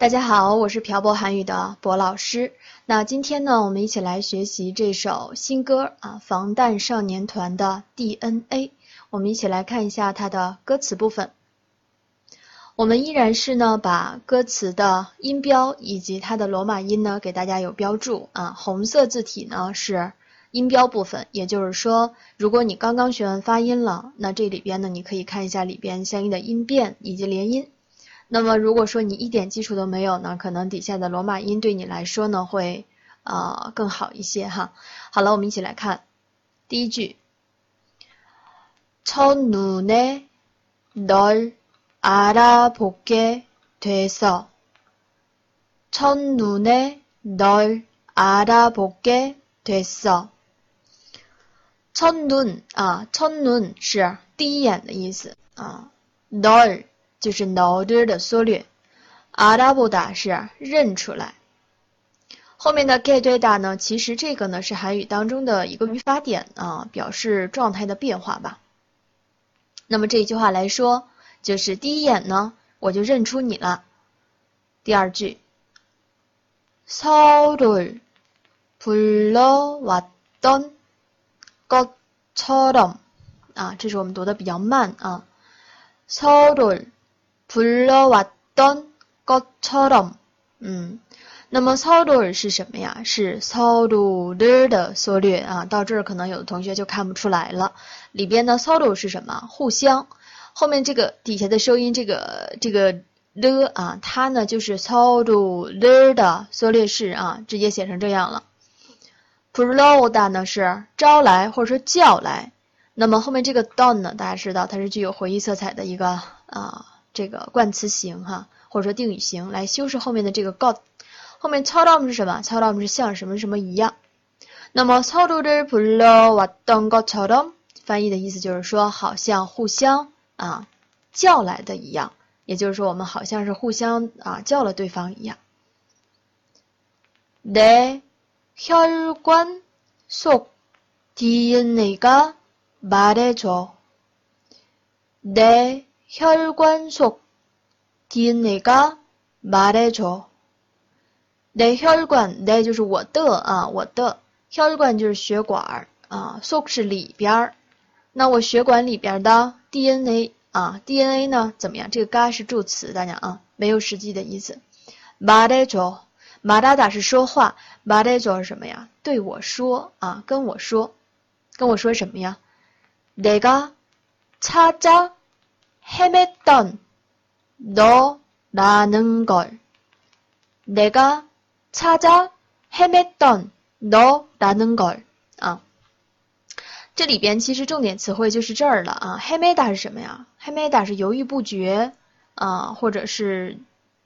大家好，我是漂泊韩语的博老师。那今天呢，我们一起来学习这首新歌啊，防弹少年团的 DNA。我们一起来看一下它的歌词部分。我们依然是呢，把歌词的音标以及它的罗马音呢，给大家有标注啊。红色字体呢是音标部分，也就是说，如果你刚刚学完发音了，那这里边呢，你可以看一下里边相应的音变以及连音。那么如果说你一点基础都没有呢，可能底下的罗马音对你来说呢会呃更好一些哈。好了，我们一起来看第一句。첫눈에널알아보게돼서첫눈에널알아보게됐어첫눈啊，첫눈是第一眼的意思啊，널 就是 know 的缩略，阿拉布达是认出来。后面的 get 对答呢，其实这个呢是韩语当中的一个语法点啊，表示状态的变化吧。那么这一句话来说，就是第一眼呢，我就认出你了。第二句，서로불러왔던것처럼啊，这是我们读的比较慢啊，서로 불러왔던것처 럼， 嗯，那么서로是什么呀？是서로的缩略啊。到这儿可能有的同学就看不出来了。里边呢서로是什么？互相。后面这个底下的收音，这个这个的啊，它呢就是서로的缩略式啊，直接写成这样了。불러오다呢是招来或者说叫来。那么后面这个던呢，大家知道它是具有回忆色彩的一个啊。 这个冠词型哈，或者说定语型来修饰后面的这个 got，后面처럼是什么？처럼是像什么什么一样。那么서로를불러왔던것처 럼， 翻译的意思就是说，好像互相啊叫来的一样，也就是说我们好像是互相啊叫了对方一样。내혈관속 DNA 가말해줘내 혈관 속 DNA가 말해줘. 내 혈관, 내 就是我的啊，我的혈관就是血管啊，속是里边儿。那我血管里边的 DNA 啊，DNA 呢怎么样？这个가是助词，大家啊，没有实际的意思。말해 줘， 말하다是说话，말해줘是什么呀？对我说啊，跟我说，跟我说什么呀？내가찾아 헤맸던 너라는 걸 내가 찾아 헤맸던 너라는 걸啊，这里边其实重点词汇就是这儿了啊。헤매다是什么呀？헤매다是犹豫不决啊，或者是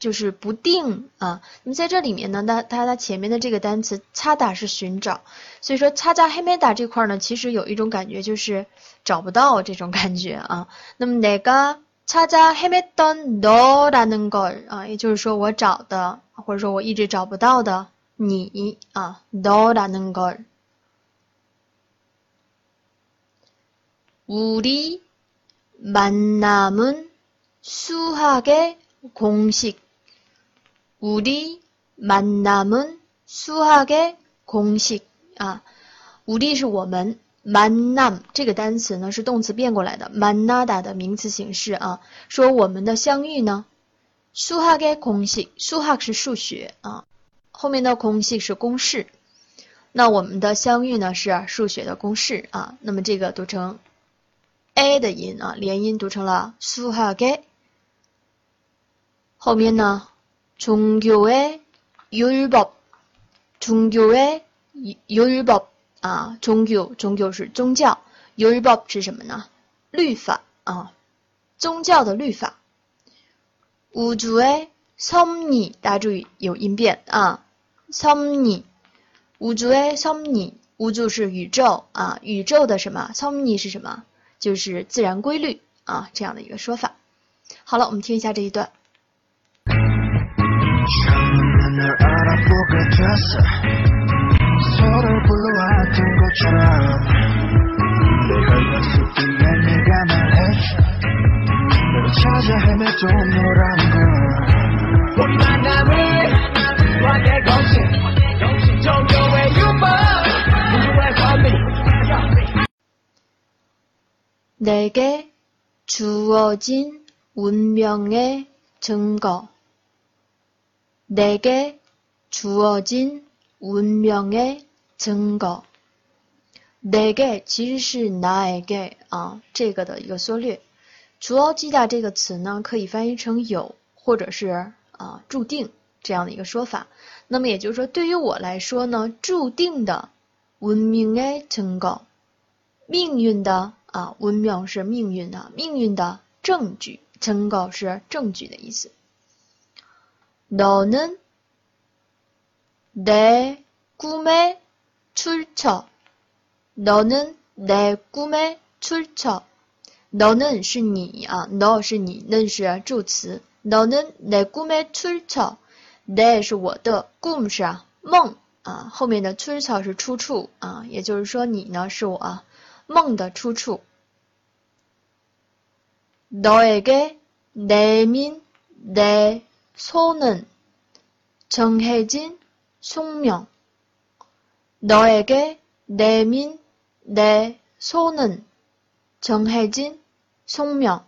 就是不定啊。那么在这里面呢，它它它前面的这个单词찾다是寻找，所以说찾아헤매다这块呢，其实有一种感觉就是。找不到这种感觉啊。那么哪个찾아헤맸던너라는걸啊，也就是说我找的，或者说我一直找不到的你啊，너라는 걸。 우리만남은수학의공식 우리만남은수학의공식啊，우리是我们。manam 这个单词呢是动词变过来的，manada 的名词形式啊。说我们的相遇呢，수학의公式，수학是数学啊，后面的公式是公式。那我们的相遇呢是数学的公式啊。那么这个读成 a 的音啊，连音读成了수학 의。 后面呢， 종교의율 법， 종교의율 법。 啊，宗教，宗教是宗教。율법是什么呢？律法啊，宗教的律法。우주의섭 리， 大家注意有音变啊。섭 리， 우주의섭 리， 우주是宇宙啊，宇宙的什么？섭리是什么？就是自然规律啊，这样的一个说法。好了，我们听一下这一段。 내게 주어진 운명의 증거. 내게 주어진 운명의 증거. 내게 其实是나에게啊这个的一个缩略。주어지다这个词呢，可以翻译成有或者是啊注定这样的一个说法。那么也就是说，对于我来说呢，注定的文明的成果，命运的啊，文明是命运的，命运的证据，成果是证据的意思。 너는내꿈의출처너는내꿈의출처너는是你啊，no 是你，는是助词。너는내꿈의출처내是我的꿈是啊梦啊，后面的출처是出处啊，也就是说你呢是我梦的出处。너에게내민내 손은정해진숙명너에게내민내손은정해진숙명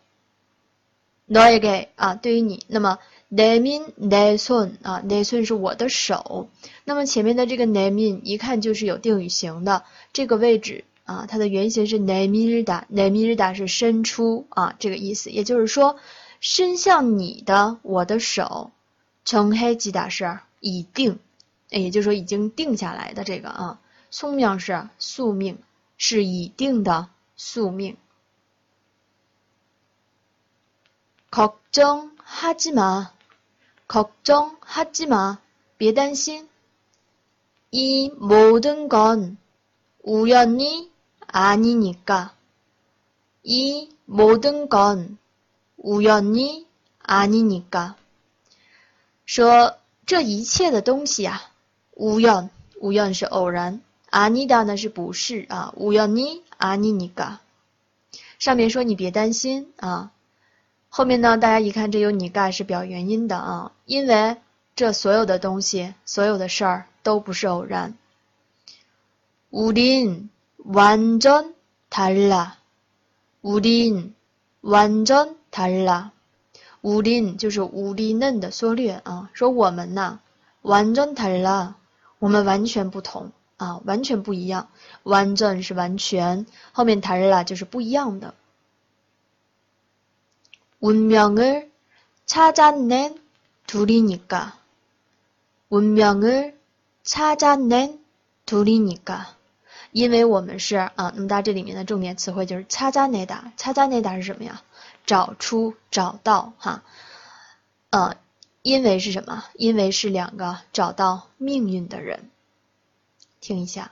너에게啊，对于你，那么。내민내손啊，내손是我的手。那么前面的这个내민一看就是有定语型的，这个位置啊，它的原型是내밀 다， 내밀다是伸出啊，这个意思。也就是说， 伸向你的我的手，정해지다是已定，也就是说已经定下来的这个啊，送命是宿命，是已定的宿命。걱정하지 마。 걱정하지 마. 别担心.이 모든 건 우연이 아니니까. 이 모든 건 우연이 아니니까. 说这一切的东西啊，无缘，无缘是偶然。아니다呢是不是啊？无缘你아니니까。上面说你别担心啊。后面呢？大家一看，这有你嘎是表原因的啊，因为这所有的东西，所有的事儿都不是偶然。우린완전달 라， 우린 완전달 라， 우린就是우리嫩的缩略啊，说我们呐，완전달 라， 我们完全不同啊，完全不一样。완전是完全，后面달라就是不一样的。 운명을 찾아낸 둘이니까. 운명을 찾아낸 둘이니까. 因为我们是啊，那么它这里面的重点词汇就是 찾아내다。 찾아내다 是什么呀？找出、找到哈。呃，因为是什么？因为是两个找到命运的人。听一下。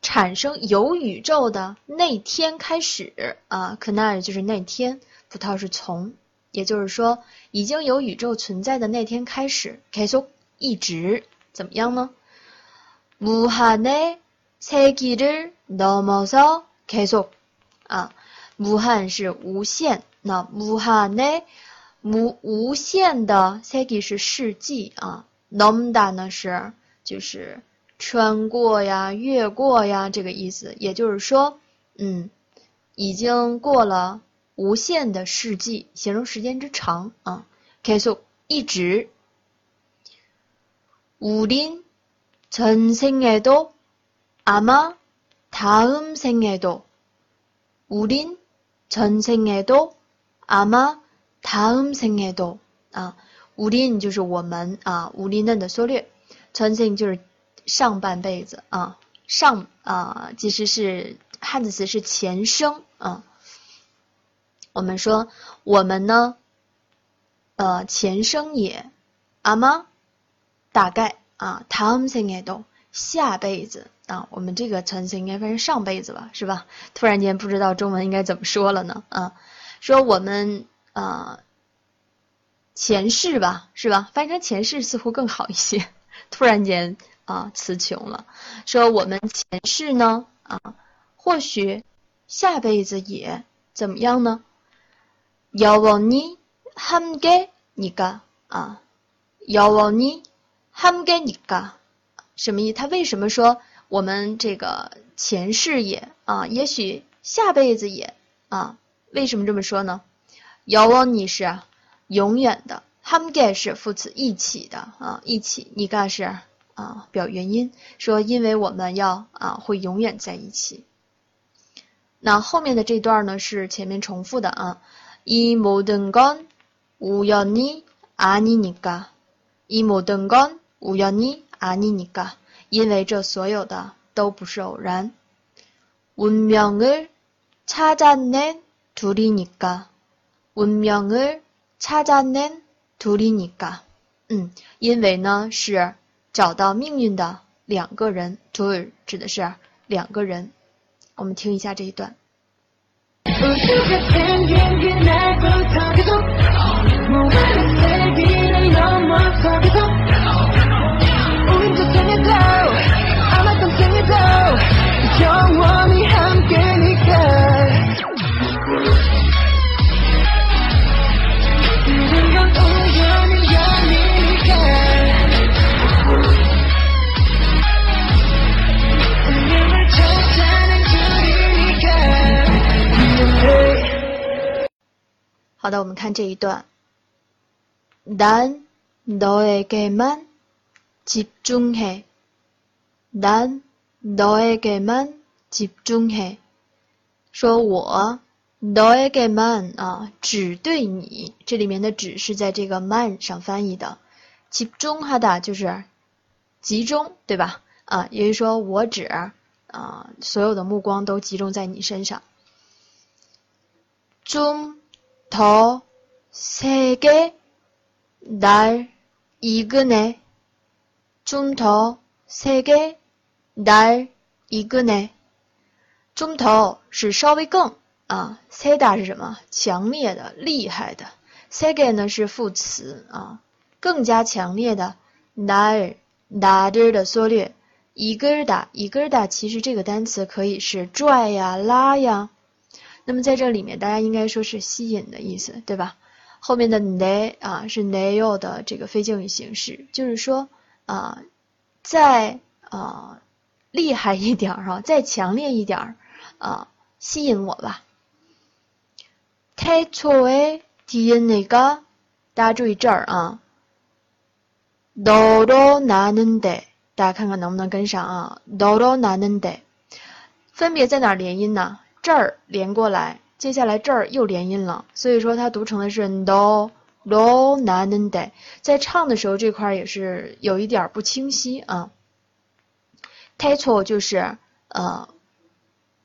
产生有宇宙的那天开始啊，可奈就是那天，葡萄是从，也就是说已经有宇宙存在的那天开始，结束一直怎么样呢？무한의세기를넘어서계속啊。无汉是无限，那无汉呢？无无限的 segi 是世纪啊，nomda 呢是就是 穿过呀、越过呀这个意思，也就是说，嗯，已经过了无限的世纪，形容时间之长啊。keep 一直。우린전생에도아마다음생에도우린 전생에도아마다음생에도啊，우린就是我们啊，우리는的缩略，전생就是 上半辈子啊，上啊其实是汉字词是前生啊， 我们说我们呢，呃，前生也，阿妈，大概啊，다음생에도下辈子啊，我们这个层次应该翻成上辈子吧，是吧？突然间不知道中文应该怎么说了呢？啊，说我们啊前世吧，是吧？翻成前世似乎更好一些。突然间 啊词穷了，说我们前世呢啊，或许下辈子也怎么样呢？영원히함께니까啊，영원히함께니 까。 什么意？他为什么说我们这个前世也啊？也许下辈子也啊？为什么这么说呢？遥望你是永远的，함께是副词一起的啊，一起。你干是 啊表原因，说因为我们要啊会永远在一起。那后面的这段呢是前面重复的啊。이모든건우연히아니니 까， 이모든건우연히阿尼尼嘎，因为这所有的都不是偶然。운명을찾아낸둘이니 까， 운명을찾아낸둘이니 까。 嗯，因为呢是 找到命运的两个人，t o 指的是两个人。我们听一下这一段。好的，我们看这一段。난너에게만집중 해。 난너에게만집중 해。 说我너에게만啊，只对你。这里面的只是在这个만上翻译的。集中哈的就是集中，对吧？啊，也就是说我只啊，所有的目光都集中在你身上。좀 더세게날이근해좀더세게날이근해좀더是稍微更啊세다是什么？强烈的、厉害的。세게呢是副词啊，更加强烈的。날날을的缩略。이글다이글다其实这个单词可以是拽呀、拉呀。 那么在这里面，大家应该说是吸引的意思，对吧？后面的 ne 啊是 neo 的这个非敬语形式，就是说啊，再啊厉害一点儿哈，再强烈一点儿啊，吸引我吧。太초의 DNA 가， 大家注意这儿啊，너로나는 데， 大家看看能不能跟上啊？너로나는 데， 分别在哪连音呢？ 这儿连过来，接下来这儿又连音了，所以说它读成的是 no no nanen de，在唱的时候这块也是有一点不清晰啊。Title 就是呃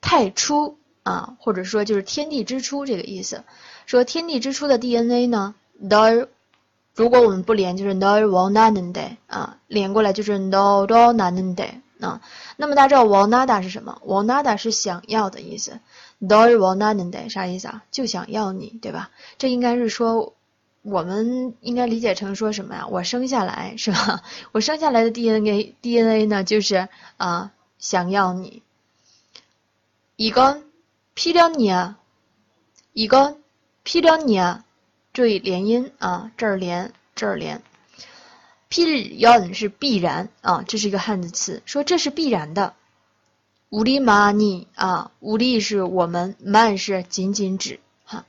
太初啊，或者说就是天地之初这个意思。说天地之初的 DNA 呢，no，如果我们不连就是 no nanen de 啊，连过来就是 no no nanen de 啊。那么大家知道 wanada 是什么？wanada 是想要的意思。Doi wanada 啥意思啊？就想要你，对吧？这应该是说，我们应该理解成说什么呀？我生下来是吧？我生下来的 DNA DNA 呢，就是啊，想要你。一个필요니 야， 一个필요니 야， 注意连音啊，这儿连，这儿连。 필요是必然啊，这是一个汉字词，说这是必然的。우리만이啊，우리是我们，만是仅仅指哈。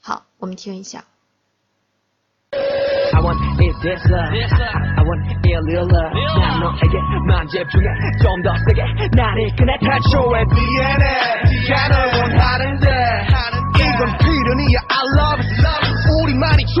好，我们听一下。그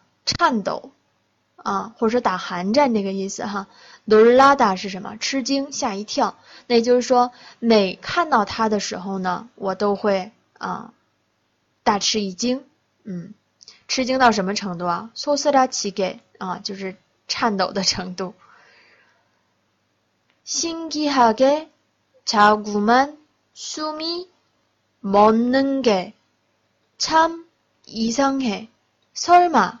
颤抖啊，或者说打寒战这个意思哈。놀라다是什么？吃惊，吓一跳。那也就是说，每看到他的时候呢，我都会啊大吃一惊，嗯，吃惊到什么程度啊？소스라치게啊，就是颤抖的程度。신기하게자꾸만숨이멎는게참이상해설마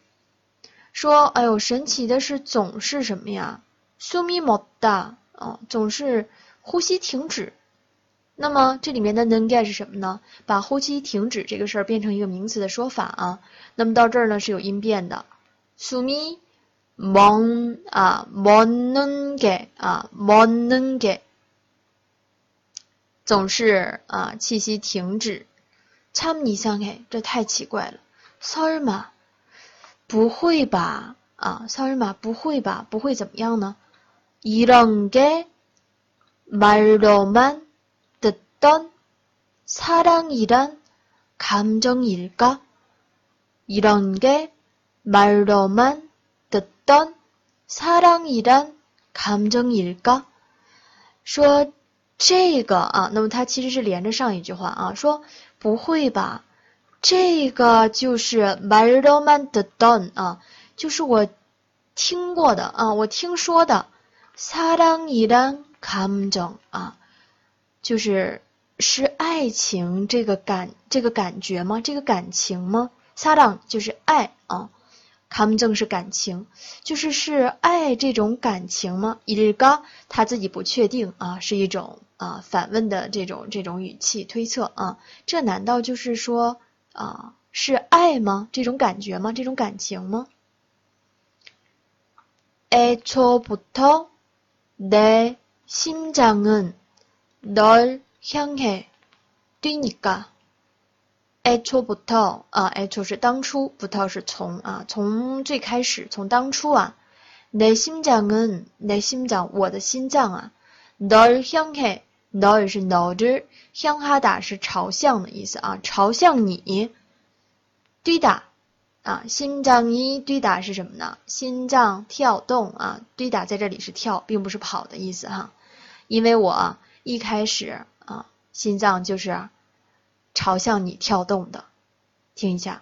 说，哎呦，神奇的是总是什么呀？숨이먹다。啊，总是呼吸停止。那么这里面的能盖是什么呢？把呼吸停止这个事儿变成一个名词的说法啊。那么到这儿呢是有音变的，苏咪蒙啊蒙能盖啊蒙能盖，总是啊气息停止。참이상 해， 这太奇怪了。설마 不会吧？啊，설마不会吧？不会怎么样呢？이런게말로만듣던사랑이란감정일까이런게말로만듣던사랑이란감정일까说这个啊，那么它其实是连着上一句话啊，说不会吧？ 这个就是말로만듣던啊，就是我听过的啊，我听说的。사랑이란감정啊，就是是爱情这个感这个感觉吗？这个感情吗？사랑就是爱啊，감정是感情，就是是爱这种感情吗？일까他自己不确定啊，是一种啊反问的这种这种语气推测啊，这难道就是说 啊是爱吗？这种感觉吗？这种感情吗？애초부터 내 심장은 널 향해 뛰니까. 애초부터 啊，애초是当初，부터是从啊，从最开始，从当初啊，내 심장은 내 심장，我的心脏啊，널 향해 너也是너 들， 向哈达是朝向的意思啊，朝向你。对打啊，心脏一对打是什么呢？心脏跳动啊，对打在这里是跳，并不是跑的意思哈、因为我一开始啊，心脏就是朝向你跳动的，听一下。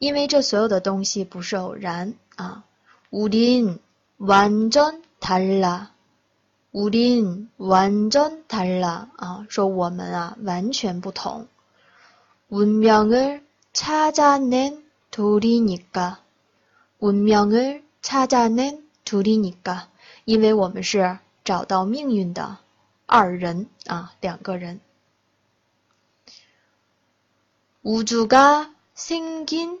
因为这所有的东西不是偶然啊。우린완전달 라。 우린완전달라啊，说我们啊完全不同。운명을찾아낸둘이니 까， 운명을찾아낸둘이니 까， 因为我们是找到命运的二人啊，两个人。우주가생긴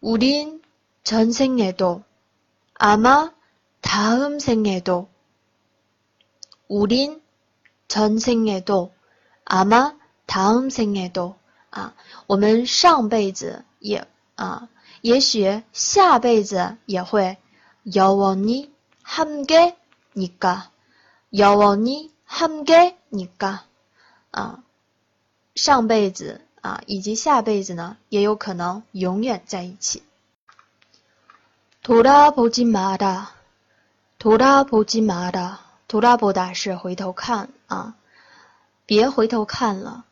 우린전생에도아마다음생에도우린전생에도아마다음생에도啊，我们上辈子也啊，也许下辈子也会영원히함께니까영원히함께니까啊，上辈子 啊以及下辈子呢，也有可能永远在一起。돌아보지마 라， 돌아보지마 라， 돌아보다是回头看啊，别回头看了。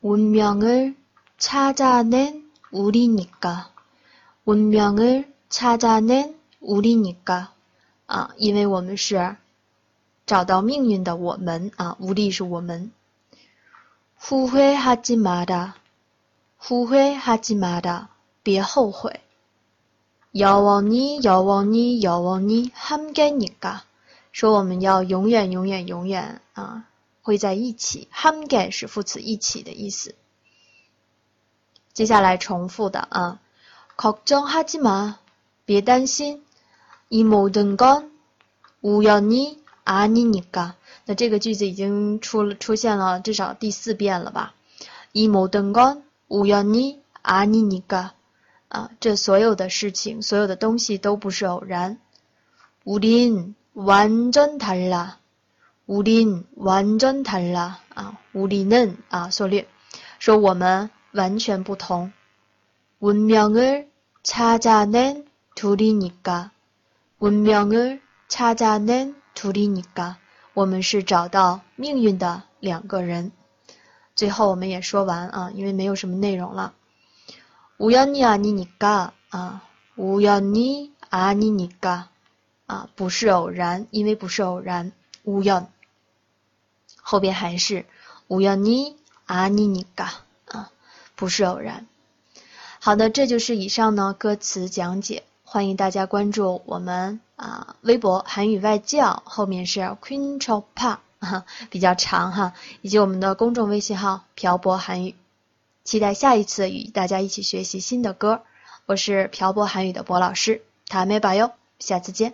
운명을찾아낸우리니 까， 운명을찾아낸우리니 까， 啊，因为我们是找到命运的我们啊，无力是我们。 후회하지마 라， 후회하지마 라， 别后悔。영원히영원히영원히함께니 까， 说我们要永远永远永远啊会在一起。함께是副词一起的意思。接下来重复的啊，걱정하지 마， 别担心。이모든건우연히 아니니 까。 那这个句子已经出了出现了至少第四遍了吧？이모든건우연히아니니 까。 啊，这所有的事情，所有的东西都不是偶然。우린완전달 라， 우린완전달 라。 啊，우리는啊，缩略，说我们完全不同。운명을찾아낸둘이니 까， 운명을찾아낸 둘이니 까， 我们是找到命运的两个人。最后我们也说完啊，因为没有什么内容了。우연히아니니까啊，우연히아니니까啊，不是偶然，因为不是偶然。우연后边还是우연히아니니까啊，不是偶然。好的，这就是以上呢歌词讲解， 欢迎大家关注我们啊微博韩语外教，后面是 Queen Chopa 比较长哈，以及我们的公众微信号漂泊韩语。期待下一次与大家一起学习新的歌。我是漂泊韩语的博老师，塔妹吧哟，下次见。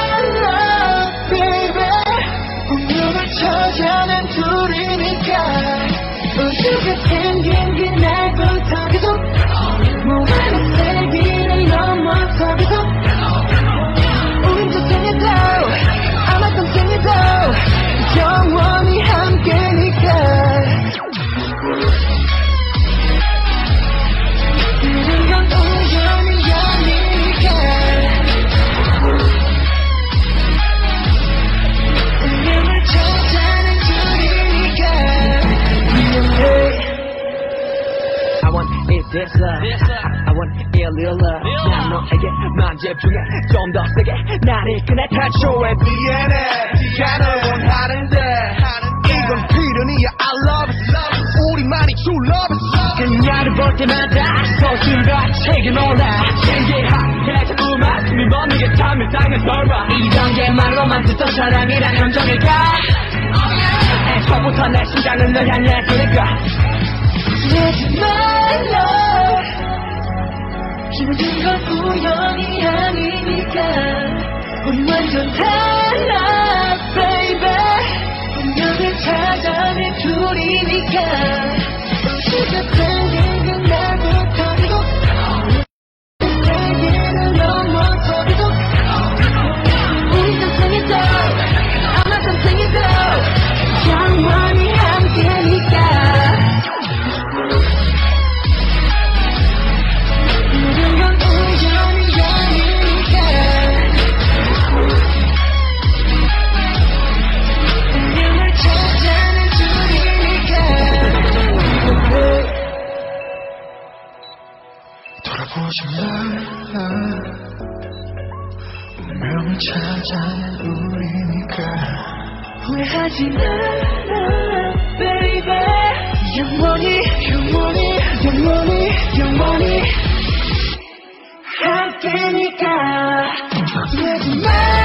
sugar 됐어. I want 일일라 난 너에게 만 집중해 좀 더 세게. 나를 끝내 태초의 DNA 네가 원하는데. 이건 필연이야. I love it. 우리만이 true love it. 그녀를 볼 때마다 소신과 책은 올라. 신기하게 숨이 멎는게 참을 땅을 썰봐 이런 게 말로만 듣던 사랑이란 감정일까? 애초부터 내 심장은 널 향해 그니까. Let my love 힘든 건 우연이 아니니까. 우리 완전 달라. 하지 마라 baby. 영원히 영원히 영원히 영원히. 함께니까. 얘기 마.